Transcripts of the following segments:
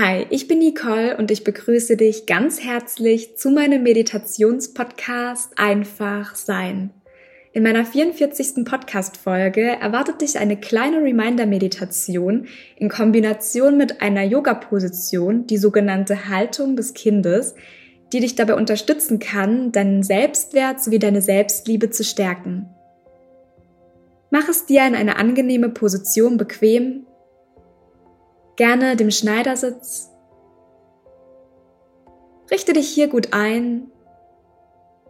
Hi, ich bin Nicole und ich begrüße dich ganz herzlich zu meinem Meditationspodcast Einfach Sein. In meiner 44. Podcast-Folge erwartet dich eine kleine Reminder-Meditation in Kombination mit einer Yoga-Position, die sogenannte Haltung des Kindes, die dich dabei unterstützen kann, deinen Selbstwert sowie deine Selbstliebe zu stärken. Mach es dir in eine angenehme Position bequem gerne dem Schneidersitz. Richte dich hier gut ein.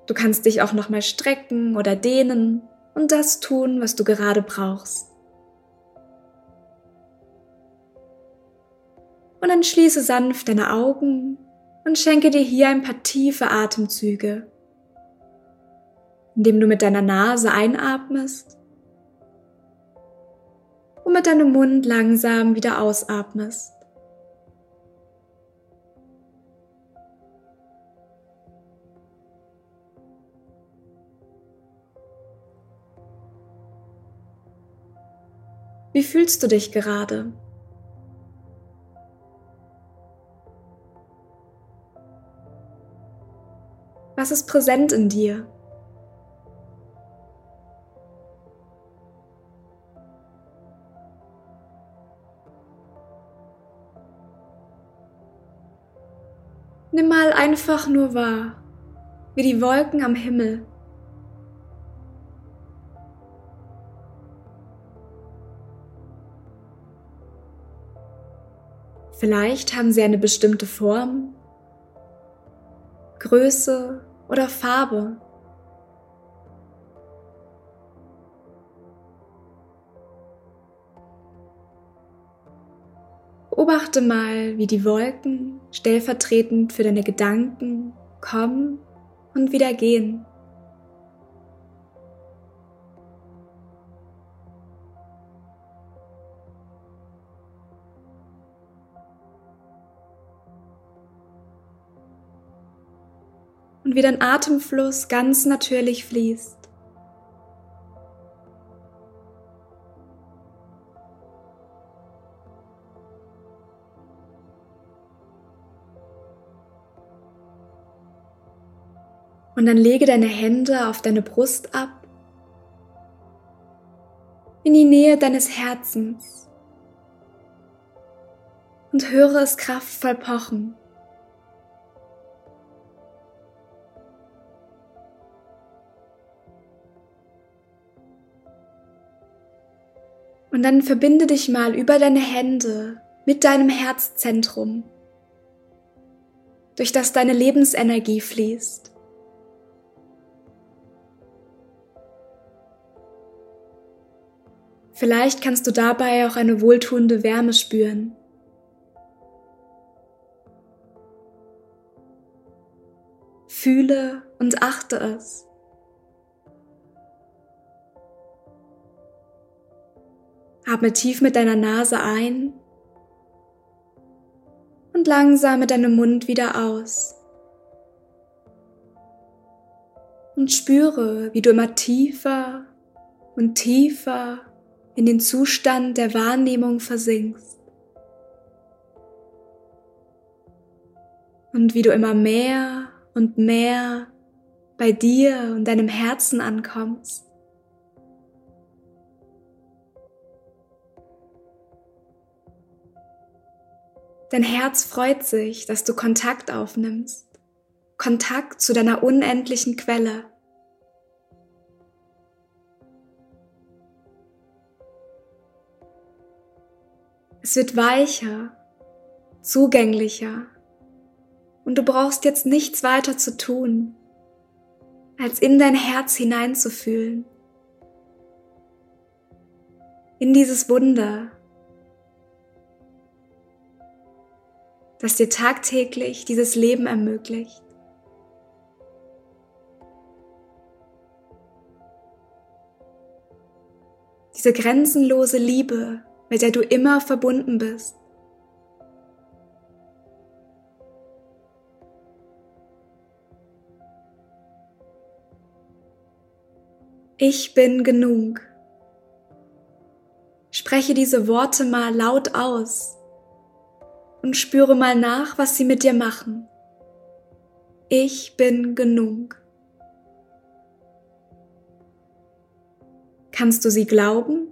Du kannst dich auch nochmal strecken oder dehnen und das tun, was du gerade brauchst. Und dann schließe sanft deine Augen und schenke dir hier ein paar tiefe Atemzüge, indem du mit deiner Nase einatmest und mit deinem Mund langsam wieder ausatmest. Wie fühlst du dich gerade? Was ist präsent in dir? Nimm mal einfach nur wahr, wie die Wolken am Himmel. Vielleicht haben sie eine bestimmte Form, Größe oder Farbe. Beobachte mal, wie die Wolken stellvertretend für deine Gedanken kommen und wieder gehen. Und wie dein Atemfluss ganz natürlich fließt. Und dann lege deine Hände auf deine Brust ab, in die Nähe deines Herzens und höre es kraftvoll pochen. Und dann verbinde dich mal über deine Hände mit deinem Herzzentrum, durch das deine Lebensenergie fließt. Vielleicht kannst du dabei auch eine wohltuende Wärme spüren. Fühle und achte es. Atme tief mit deiner Nase ein und langsam mit deinem Mund wieder aus. Und spüre, wie du immer tiefer und tiefer in den Zustand der Wahrnehmung versinkst. Und wie du immer mehr und mehr bei dir und deinem Herzen ankommst. Dein Herz freut sich, dass du Kontakt aufnimmst. Kontakt zu deiner unendlichen Quelle. Es wird weicher, zugänglicher und du brauchst jetzt nichts weiter zu tun, als in dein Herz hineinzufühlen. In dieses Wunder, das dir tagtäglich dieses Leben ermöglicht. Diese grenzenlose Liebe, mit der du immer verbunden bist. Ich bin genug. Spreche diese Worte mal laut aus und spüre mal nach, was sie mit dir machen. Ich bin genug. Kannst du sie glauben?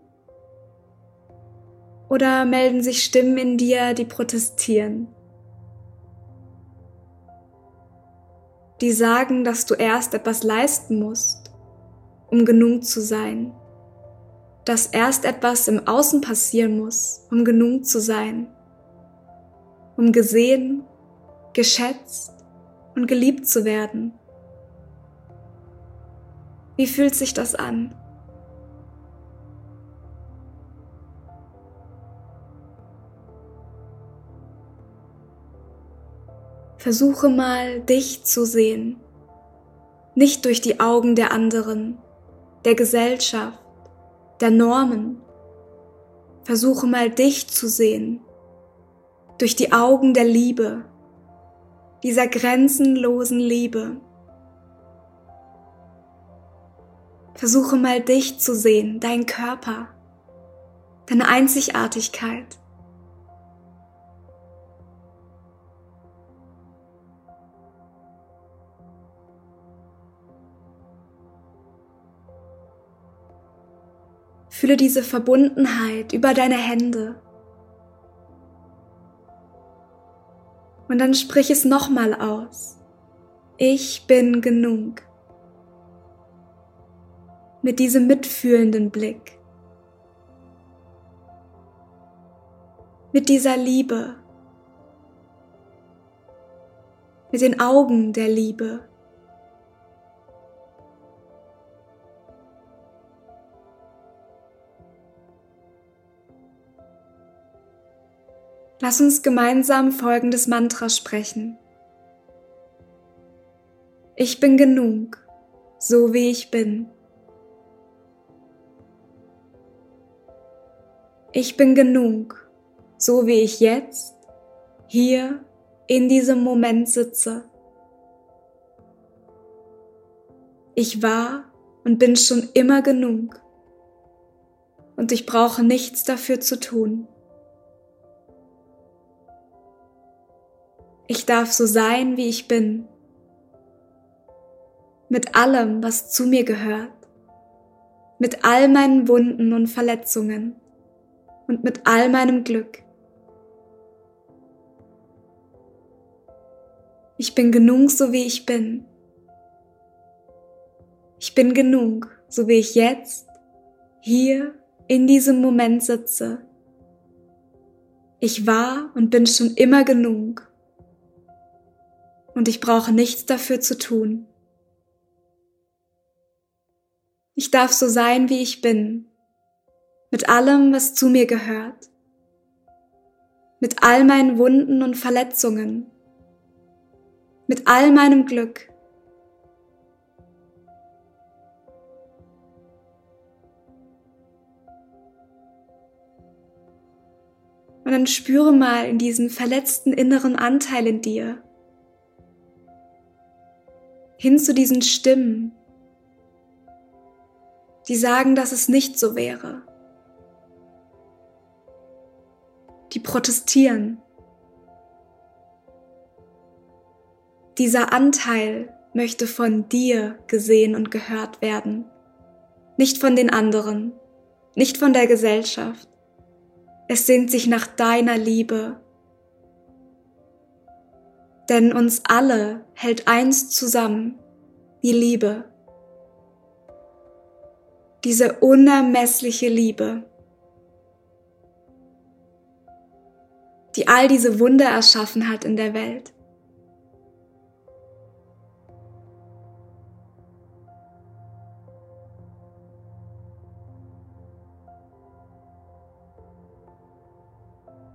Oder melden sich Stimmen in dir, die protestieren? Die sagen, dass du erst etwas leisten musst, um genug zu sein. Dass erst etwas im Außen passieren muss, um genug zu sein. Um gesehen, geschätzt und geliebt zu werden. Wie fühlt sich das an? Versuche mal, dich zu sehen, nicht durch die Augen der anderen, der Gesellschaft, der Normen. Versuche mal, dich zu sehen, durch die Augen der Liebe, dieser grenzenlosen Liebe. Versuche mal, dich zu sehen, dein Körper, deine Einzigartigkeit. Fühle diese Verbundenheit über deine Hände. Und dann sprich es nochmal aus. Ich bin genug. Mit diesem mitfühlenden Blick. Mit dieser Liebe. Mit den Augen der Liebe. Lass uns gemeinsam folgendes Mantra sprechen. Ich bin genug, so wie ich bin. Ich bin genug, so wie ich jetzt, hier, in diesem Moment sitze. Ich war und bin schon immer genug und ich brauche nichts dafür zu tun. Ich darf so sein, wie ich bin. Mit allem, was zu mir gehört. Mit all meinen Wunden und Verletzungen. Und mit all meinem Glück. Ich bin genug, so wie ich bin. Ich bin genug, so wie ich jetzt, hier, in diesem Moment sitze. Ich war und bin schon immer genug und ich brauche nichts dafür zu tun. Ich darf so sein, wie ich bin, mit allem, was zu mir gehört, mit all meinen Wunden und Verletzungen, mit all meinem Glück. Und dann spüre mal in diesen verletzten inneren Anteil in dir, hin zu diesen Stimmen, die sagen, dass es nicht so wäre, die protestieren. Dieser Anteil möchte von dir gesehen und gehört werden, nicht von den anderen, nicht von der Gesellschaft. Es sehnt sich nach deiner Liebe denn uns alle hält eins zusammen, die Liebe. Diese unermessliche Liebe, die all diese Wunder erschaffen hat in der Welt.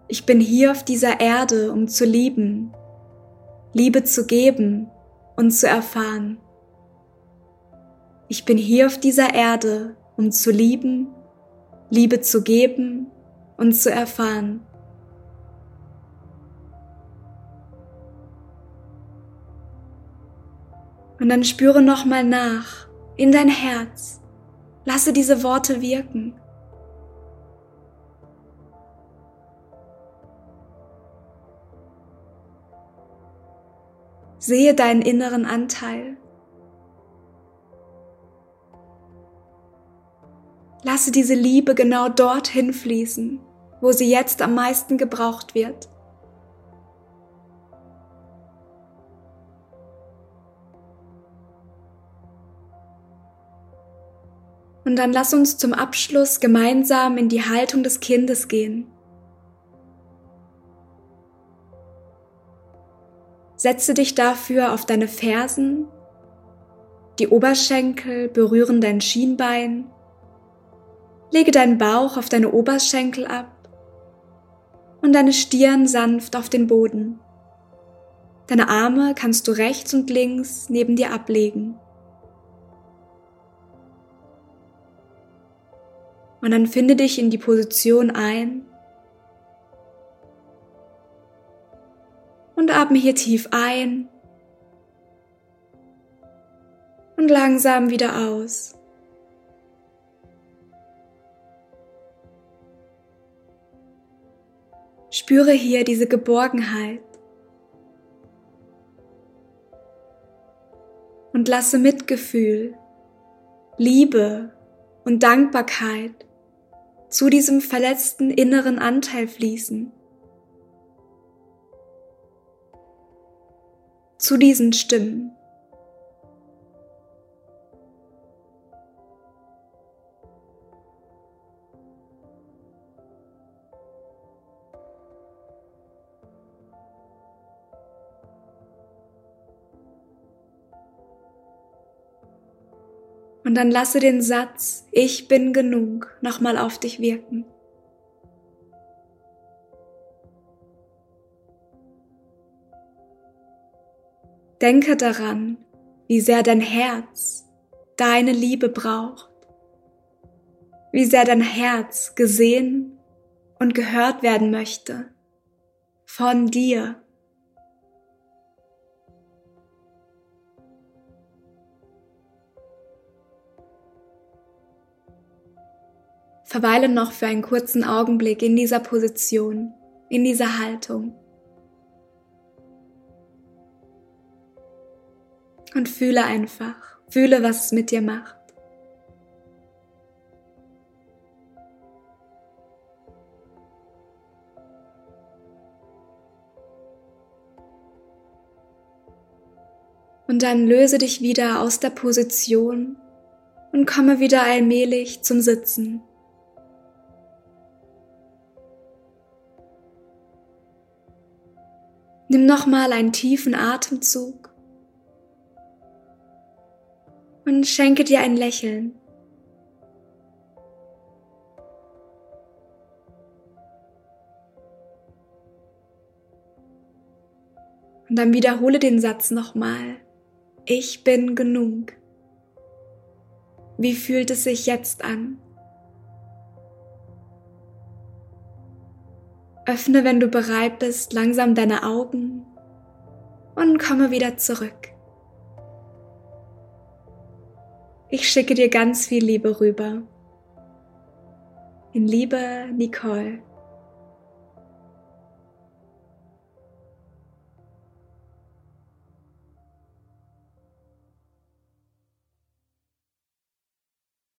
Ich bin hier auf dieser Erde, um zu lieben, Liebe zu geben und zu erfahren. Ich bin hier auf dieser Erde, um zu lieben, Liebe zu geben und zu erfahren. Und dann spüre nochmal nach in dein Herz. Lasse diese Worte wirken. Sehe deinen inneren Anteil. Lasse diese Liebe genau dorthin fließen, wo sie jetzt am meisten gebraucht wird. Und dann lass uns zum Abschluss gemeinsam in die Haltung des Kindes gehen. Setze dich dafür auf deine Fersen, die Oberschenkel berühren dein Schienbein, lege deinen Bauch auf deine Oberschenkel ab und deine Stirn sanft auf den Boden. Deine Arme kannst du rechts und links neben dir ablegen. Und dann finde dich in die Position ein, und atme hier tief ein und langsam wieder aus. Spüre hier diese Geborgenheit und lasse Mitgefühl, Liebe und Dankbarkeit zu diesem verletzten inneren Anteil fließen. Zu diesen Stimmen. Und dann lasse den Satz Ich bin genug nochmal auf dich wirken. Denke daran, wie sehr dein Herz deine Liebe braucht, wie sehr dein Herz gesehen und gehört werden möchte von dir. Verweile noch für einen kurzen Augenblick in dieser Position, in dieser Haltung. Und fühle einfach, fühle, was es mit dir macht. Und dann löse dich wieder aus der Position und komme wieder allmählich zum Sitzen. Nimm nochmal einen tiefen Atemzug und schenke dir ein Lächeln. Und dann wiederhole den Satz nochmal. Ich bin genug. Wie fühlt es sich jetzt an? Öffne, wenn du bereit bist, langsam deine Augen und komme wieder zurück. Ich schicke dir ganz viel Liebe rüber. In Liebe, Nicole.